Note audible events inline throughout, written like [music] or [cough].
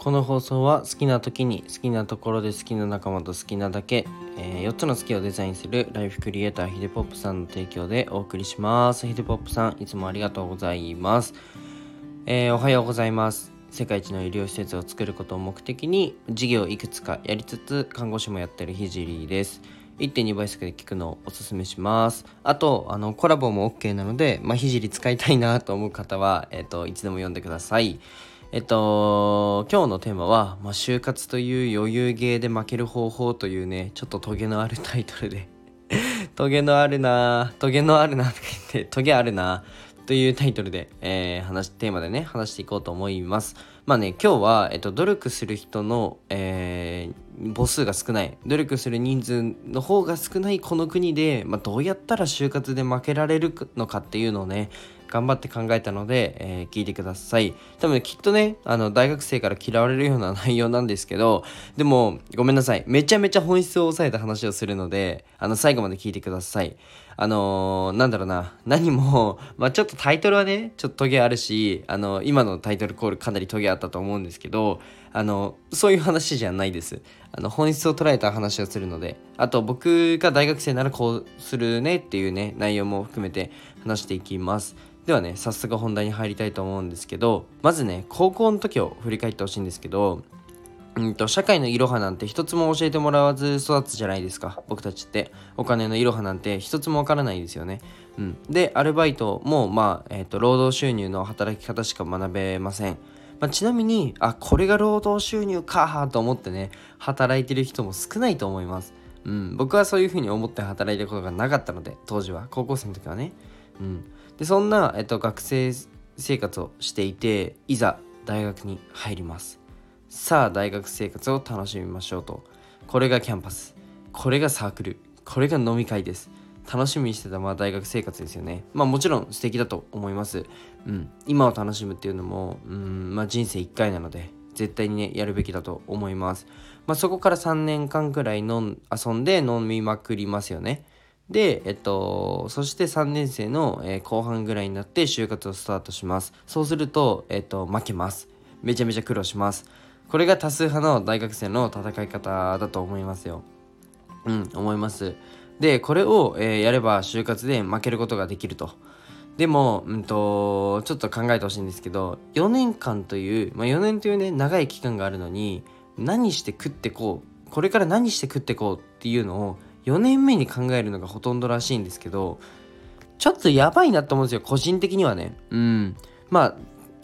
この放送は好きな時に好きなところで好きな仲間と好きなだけ、えー、4つの好きをデザインするライフクリエイターヒデポップさんの提供でお送りしますヒデポップさんいつもありがとうございます、えー、おはようございます世界一の医療施設を作ることを目的に事業いくつかやりつつ看護師もやってるひじりです1.2倍速で聞くのをおすすめします。あと、あの、コラボも OK なので、まあ、ひじり使いたいなと思う方は、えっ、と、いつでも読んでください。えっと、今日のテーマは、まあ、就活という余裕ゲーで負ける方法というね、ちょっとトゲのあるタイトルで [laughs] トゲのあるなトゲのあるなとか言って、トゲあるなというタイトルで、えー、話、テーマでね、話していこうと思います。まあね、今日は、えっと、努力する人の、えー、母数が少ない、努力する人数の方が少ないこの国で、まあ、どうやったら就活で負けられるのかっていうのをね、頑張って考えたので、えー、聞いてください。多分、きっとね、あの、大学生から嫌われるような内容なんですけど、でも、ごめんなさい。めちゃめちゃ本質を抑えた話をするので、あの、最後まで聞いてください。あのー、なんだろうな、何も、[laughs] まあちょっとタイトルはね、ちょっとトゲあるし、あの、今のタイトルコールかなりトゲあったと思うんですけど、あの、そういう話じゃないです。あの、本質を捉えた話をするので、あと僕が大学生ならこうするねっていうね、内容も含めて話していきます。ではね早速本題に入りたいと思うんですけどまずね高校の時を振り返ってほしいんですけどうんと社会のいろはなんて一つも教えてもらわず育つじゃないですか僕たちって。お金のいろはなんて一つもわからないですよね、うん、でアルバイトもまあ、えーと、労働収入の働き方しか学べません、まあ、ちなみにあこれが労働収入かと思ってね働いてる人も少ないと思います。うん、僕はそういうふうに思って働いたことがなかったので当時は。高校生の時はね、うん、でそんな、えっと、学生生活をしていていざ大学に入ります。さあ大学生活を楽しみましょうと。これがキャンパス。これがサークル。これが飲み会です。楽しみにしてたまあ大学生活ですよね。まあもちろん素敵だと思います。うん。今を楽しむっていうのもうん。まあ人生1回なので絶対にねやるべきだと思います。まあそこから3年間くらい飲ん遊んで飲みまくりますよね。で、えっと、そして3年生の、えー、後半ぐらいになって就活をスタートします。そうすると、えっと、負けます。めちゃめちゃ苦労します。これが多数派の大学生の戦い方だと思いますよ。うん、思います。で、これを、えー、やれば就活で負けることができると。でも、うんと、ちょっと考えてほしいんですけど、4年間という、まあ、4年というね、長い期間があるのに、何して食ってこう、これから何して食ってこうっていうのを4年目に考えるのがほとんどらしいんですけどちょっとやばいなと思うんですよ個人的にはね。うん。まあ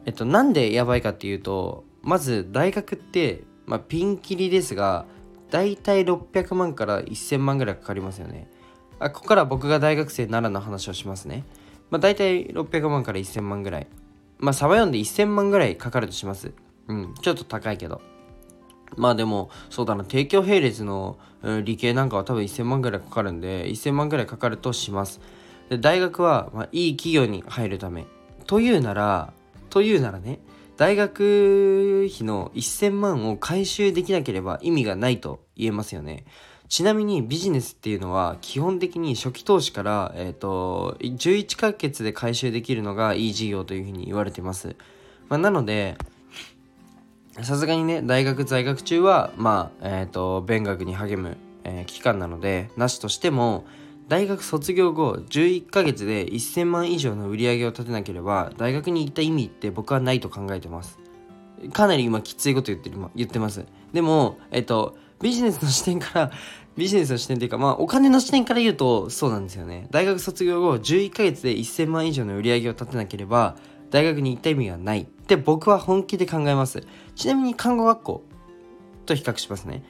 えっとなんでやばいかっていうとまず大学って、まあ、ピンキリですが大体600万から1000万ぐらいかかりますよね。あここから僕が大学生ならの話をしますね。まあ大体600万から1000万ぐらい。まあサバ読んで1000万ぐらいかかるとします。うんちょっと高いけどまあでも、そうだな、帝京並列の、理系なんかは多分1000万ぐらいかかるんで、1000万ぐらいかかるとします。で大学は、まあ、いい企業に入るため。というなら、というならね、大学費の1000万を回収できなければ意味がないと言えますよね。ちなみにビジネスっていうのは基本的に初期投資から、えーと、11ヶ月で回収できるのがいい事業というふうに言われてます。まあ、なので、さすがにね大学在学中はまあえっ、ー、と勉学に励む、えー、期間なのでなしとしても大学卒業後11ヶ月で1000万以上の売り上げを立てなければ大学に行った意味って僕はないと考えてます。かなり今きついこと言ってる言ってます。でもえっ、ー、とビジネスの視点からビジネスの視点っていうかまあお金の視点から言うとそうなんですよね。大学卒業後11ヶ月で1000万以上の売り上げを立てなければ大学に行った意味がないって僕は本気で考えます。ちなみに看護学校と比較しますね。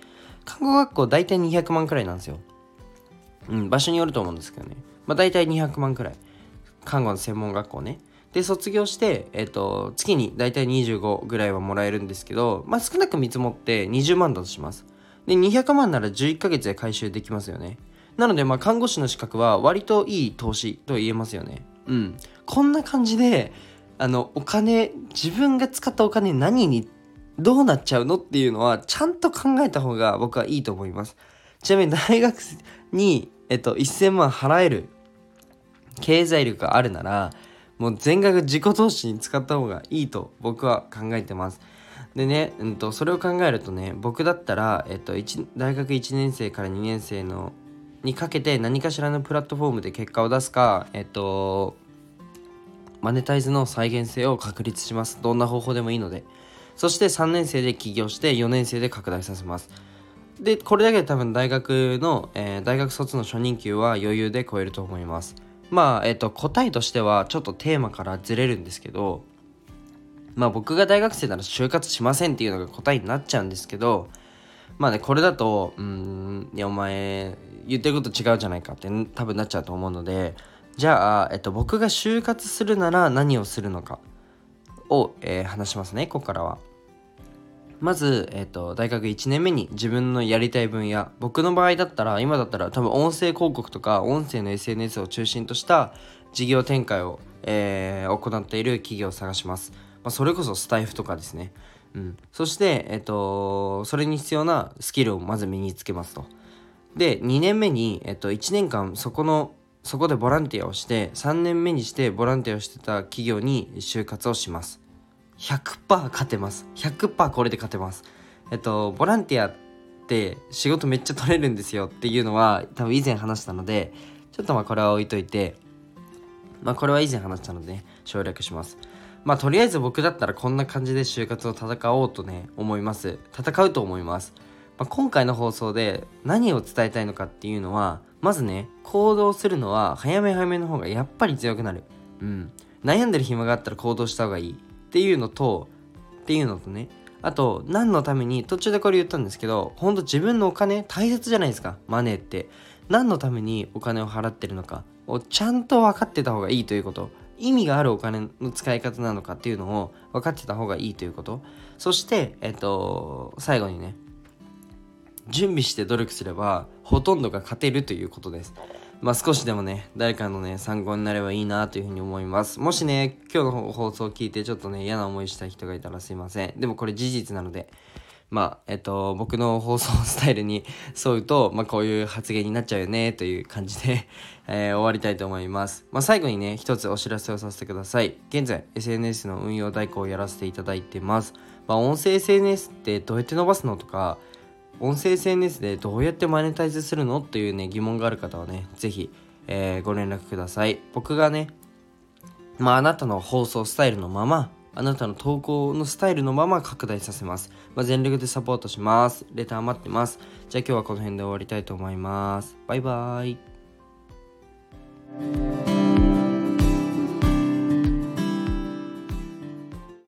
看護学校大体200万くらいなんですよ。うん場所によると思うんですけどね。まあ大体200万くらい。看護の専門学校ね。で卒業して、えっ、ー、と月に大体25ぐらいはもらえるんですけどまあ少なく見積もって20万だとします。で200万なら11ヶ月で回収できますよね。なのでまあ看護師の資格は割といい投資と言えますよね。うん。こんな感じであのお金自分が使ったお金何にどうなっちゃうのっていうのはちゃんと考えた方が僕はいいと思います。ちなみに大学に、えっと、1000万払える経済力があるならもう全額自己投資に使った方がいいと僕は考えてます。でね、うんと、それを考えるとね僕だったら、えっと、大学1年生から2年生のにかけて何かしらのプラットフォームで結果を出すかえっとマネタイズの再現性を確立します。どんな方法でもいいので。そして3年生で起業して4年生で拡大させます。でこれだけで多分大学の、えー、大学卒の初任給は余裕で超えると思います。まあえっ、と答えとしてはちょっとテーマからずれるんですけどまあ僕が大学生なら就活しませんっていうのが答えになっちゃうんですけどまあねこれだとうんいやお前言ってること違うじゃないかって多分なっちゃうと思うのでじゃあ、えっと、僕が就活するなら何をするのか？を、えー、話しますねここからは。まず、えっと、大学1年目に自分のやりたい分野僕の場合だったら今だったら多分音声広告とか音声の SNS を中心とした事業展開を、えー、行っている企業を探します、まあ、それこそスタイフとかですね、うん、そして、えっと、それに必要なスキルをまず身につけますと。で2年目に、えっと、1年間そこのそこでボランティアをして3年目にしてボランティアをしてた企業に就活をします。100%勝てます。100%これで勝てます。えっとボランティアって仕事めっちゃ取れるんですよっていうのは多分以前話したのでちょっとまあこれは置いといてまあこれは以前話したので、ね、省略します。まあとりあえず僕だったらこんな感じで就活を戦おうとね思います。戦うと思います。まあ、今回の放送で何を伝えたいのかっていうのはまずね行動するのは早め早めの方がやっぱり強くなる。うん。悩んでる暇があったら行動した方がいい。っていうのとっていうのとね。あと何のために途中でこれ言ったんですけどほんと自分のお金大切じゃないですか。マネーって。何のためにお金を払ってるのか。をちゃんと分かってた方がいいということ。意味があるお金の使い方なのかっていうのを分かってた方がいいということ。そしてえっと最後にね準備して努力すればほとんどが勝てるということです。まあ少しでもね、誰かのね、参考になればいいなというふうに思います。もしね、今日の放送を聞いてちょっとね、嫌な思いした人がいたらすいません。でもこれ事実なので、まあ、えっと、僕の放送スタイルに [laughs] 沿うと、まあこういう発言になっちゃうよね、という感じで [laughs] えー、終わりたいと思います。まあ最後にね、一つお知らせをさせてください。現在、SNS の運用代行をやらせていただいてます。まあ音声 SNS ってどうやって伸ばすのとか、音声 SNS でどうやってマネタイズするのっていうね疑問がある方はね是非、えー、ご連絡ください。僕がねまああなたの放送スタイルのままあなたの投稿のスタイルのまま拡大させます、まあ、全力でサポートします。レター待ってます。じゃあ今日はこの辺で終わりたいと思います。バイバーイ。